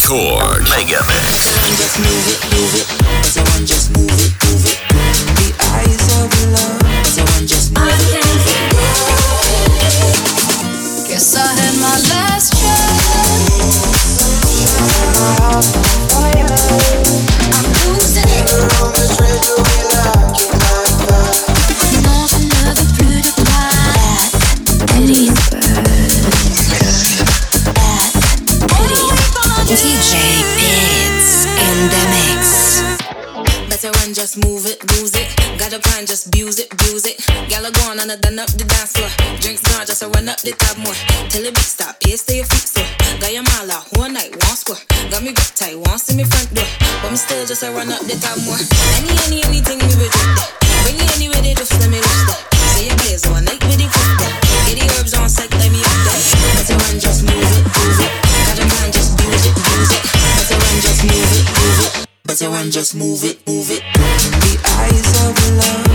Record. Mega. Guess I had my last chance. Just move it, lose it. Got a plan, just abuse it, abuse it. Gal go on and I done up the dance floor. Drinks gone, just a run up the tab more. Tell it big stop, here stay your feet so. Got your out, one night, one score. Got me grip tight, one see me front door. But me still just a run up the tab more. Any, any, anything will drop that. Bring it anywhere they just let me lift that. Say your blaze one night with the quick that. Get the herbs on sec, let me up that. Better run, just move it, move it. Got a plan, just use it, use it. Better run, just move it, move it. Better run, just move it, move it. Love.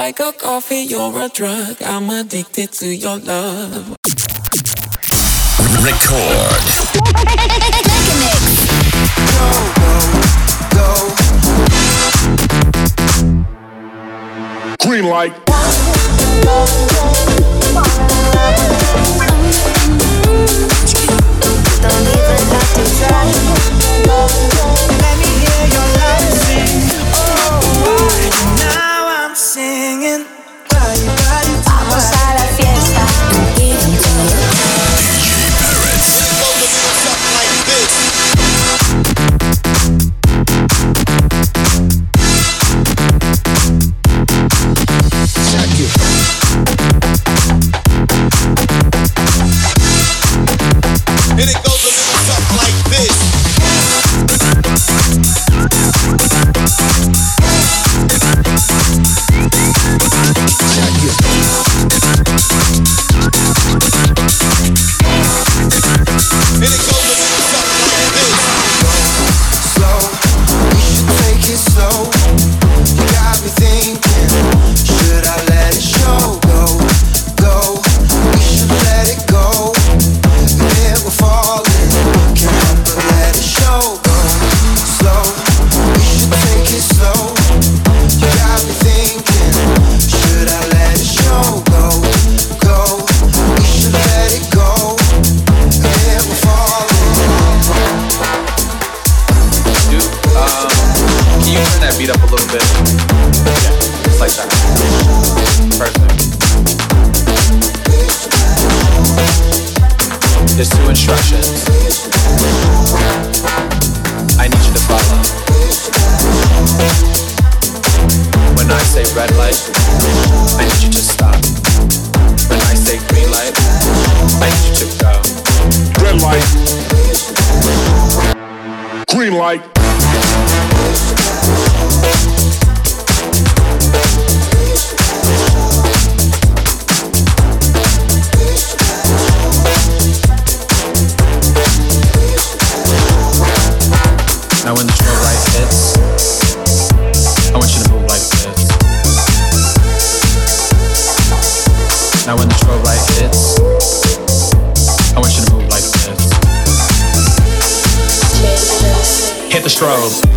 like a coffee, you're a drug. I'm addicted to your love. Record. go, go, go. Green light. Let me hear your love sing. Oh, why not? singing. control.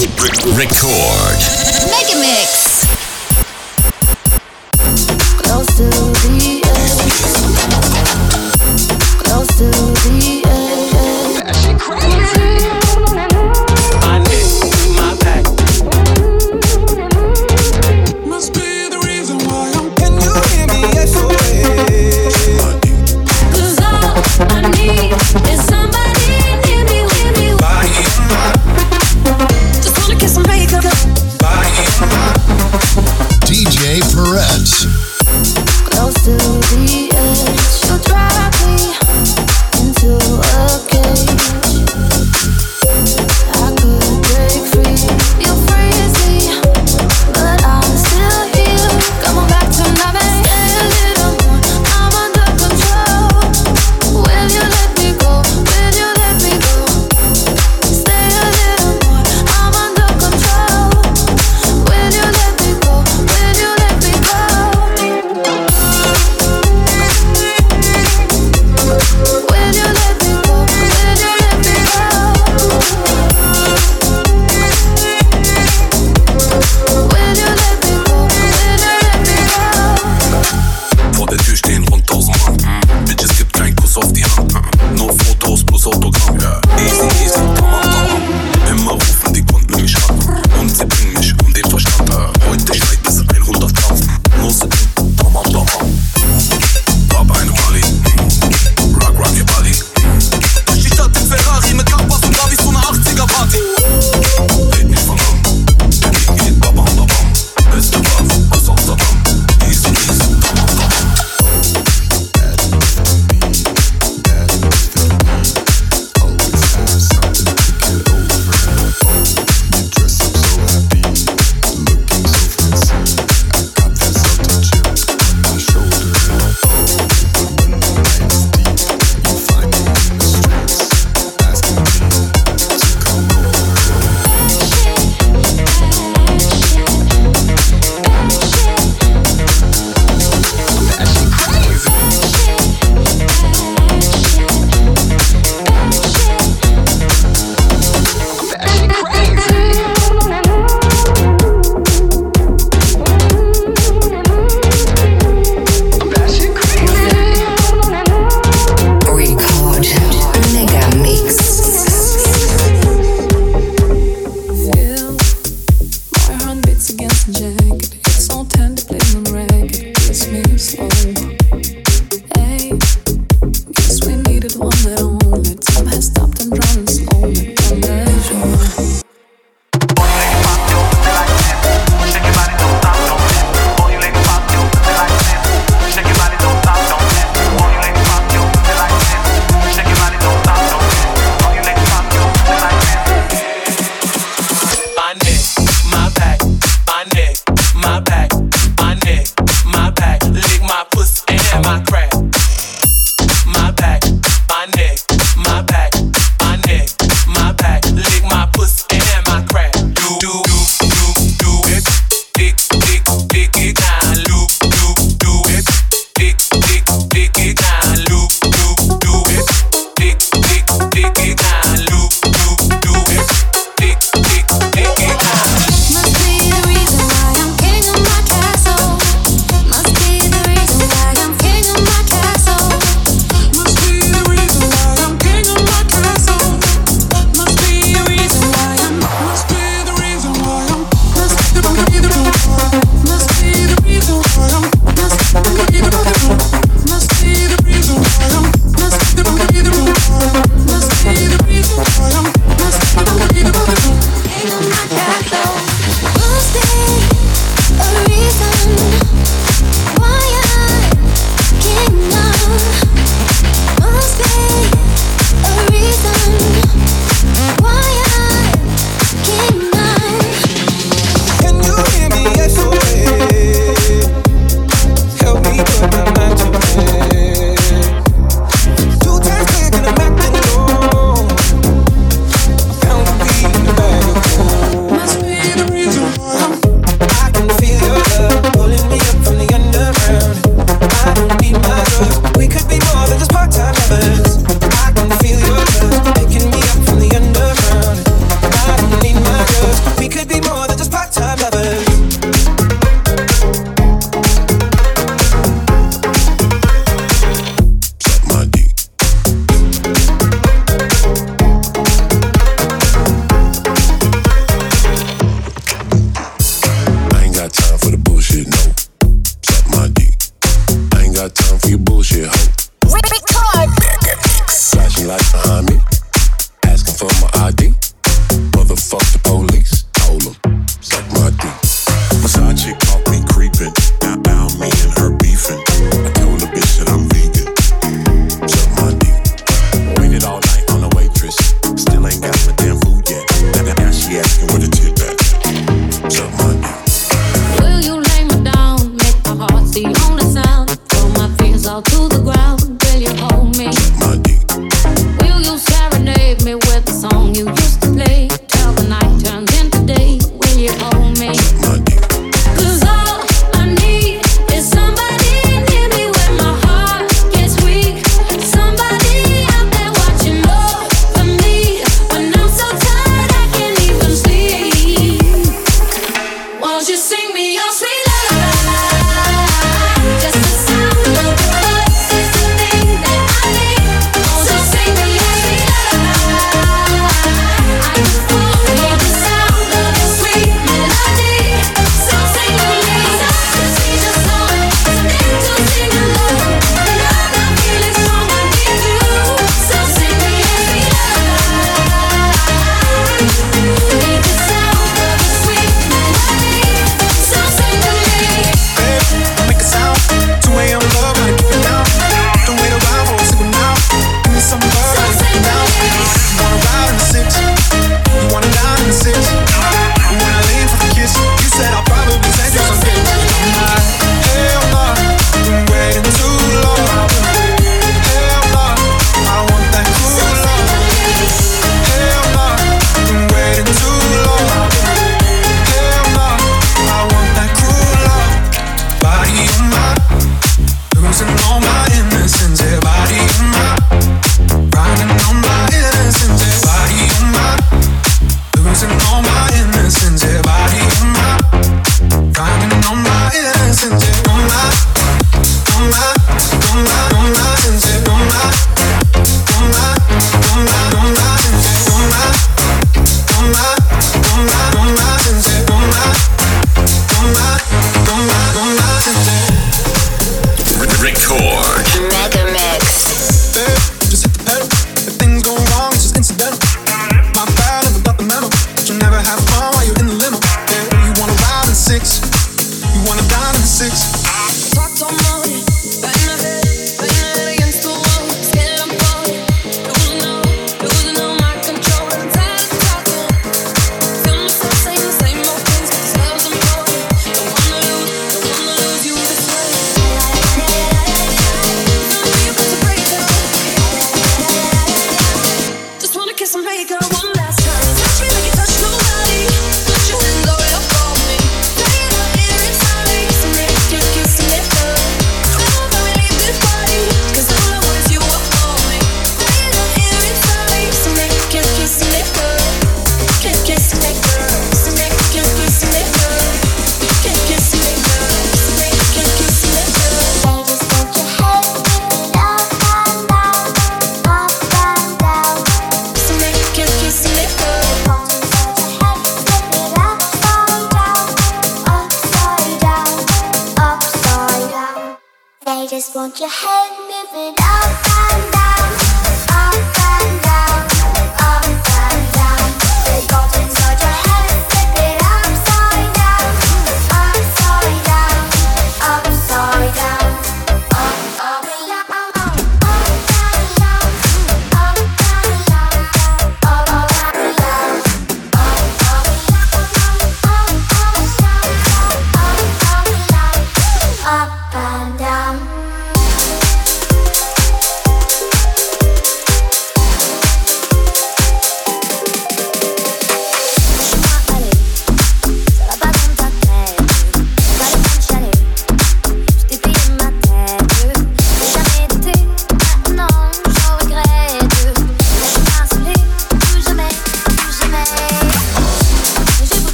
Record. Mega Mix.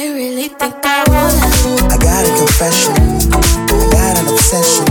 I really think I wanna. I got a confession. I got an obsession.